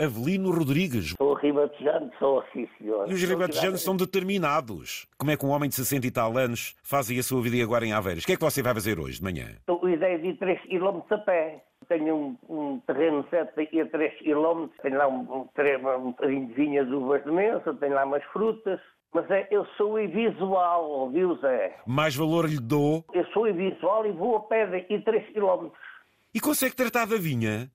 Avelino Rodrigues. Sou ribatejante, sou sim, senhor. E os ribatejanos são determinados. Como é que um homem de 60 e tal anos faz a sua vida agora em Aveiras? O que é que você vai fazer hoje, de manhã? Estou a ideia de ir 3 km a pé. Tenho um, um terreno certo daqui a 3 km, tenho lá um, um, um de vinhas, uvas de mesa, tenho lá umas frutas. Mas é, eu sou invisual, viu Zé? Mais valor lhe dou. Eu sou invisual e vou a pé daqui 3 km. E consegue tratar da vinha?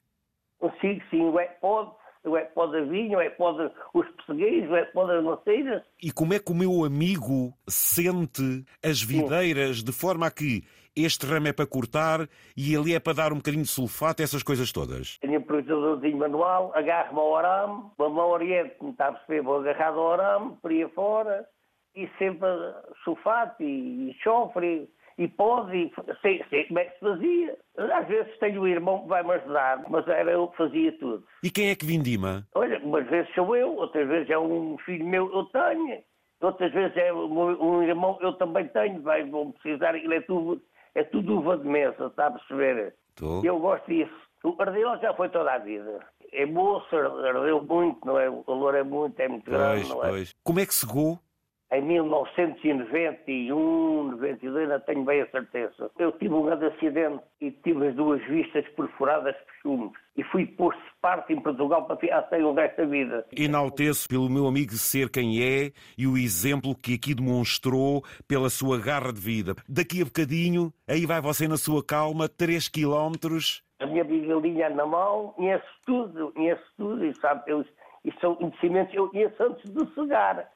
Consigo sim, é pode, o é pode a vinha, o é pode os pessegueiros, o é pode as maceiras. E como é que o meu amigo sente as videiras de forma a que este ramo é para cortar e ali é para dar um bocadinho de sulfato, essas coisas todas? Tenho um projetadorzinho manual, agarro-me ao arame, me oriento, como está a perceber, vou agarrado ao arame, por aí fora, e sempre sulfato e, e chofre e pode, e sei, sei como é que se fazia. Às vezes tenho um irmão que vai-me ajudar, mas era eu que fazia tudo. E quem é que vindima? Olha, umas vezes sou eu, outras vezes é um filho meu eu tenho, outras vezes é um irmão eu também tenho, vai, vão precisar, ele é tudo, é tudo uva de mesa, está a perceber? Tô. Eu gosto disso. O Ardeu já foi toda a vida. É moço, ardeu muito, não é? O valor é muito, é muito grande, Pois, não é? pois. Como é que segou? Em 1991, 92, ainda tenho bem a certeza. Eu tive um grande acidente e tive as duas vistas perfuradas por chumbo. E fui posto de parte em Portugal para ficar sem o resto da vida. Enalteço pelo meu amigo ser quem é e o exemplo que aqui demonstrou pela sua garra de vida. Daqui a bocadinho, aí vai você na sua calma, 3 quilómetros. A minha bigalinha na mão, conheço tudo, conheço tudo e sabe, eu, e são conhecimentos eu conheço antes de cegar.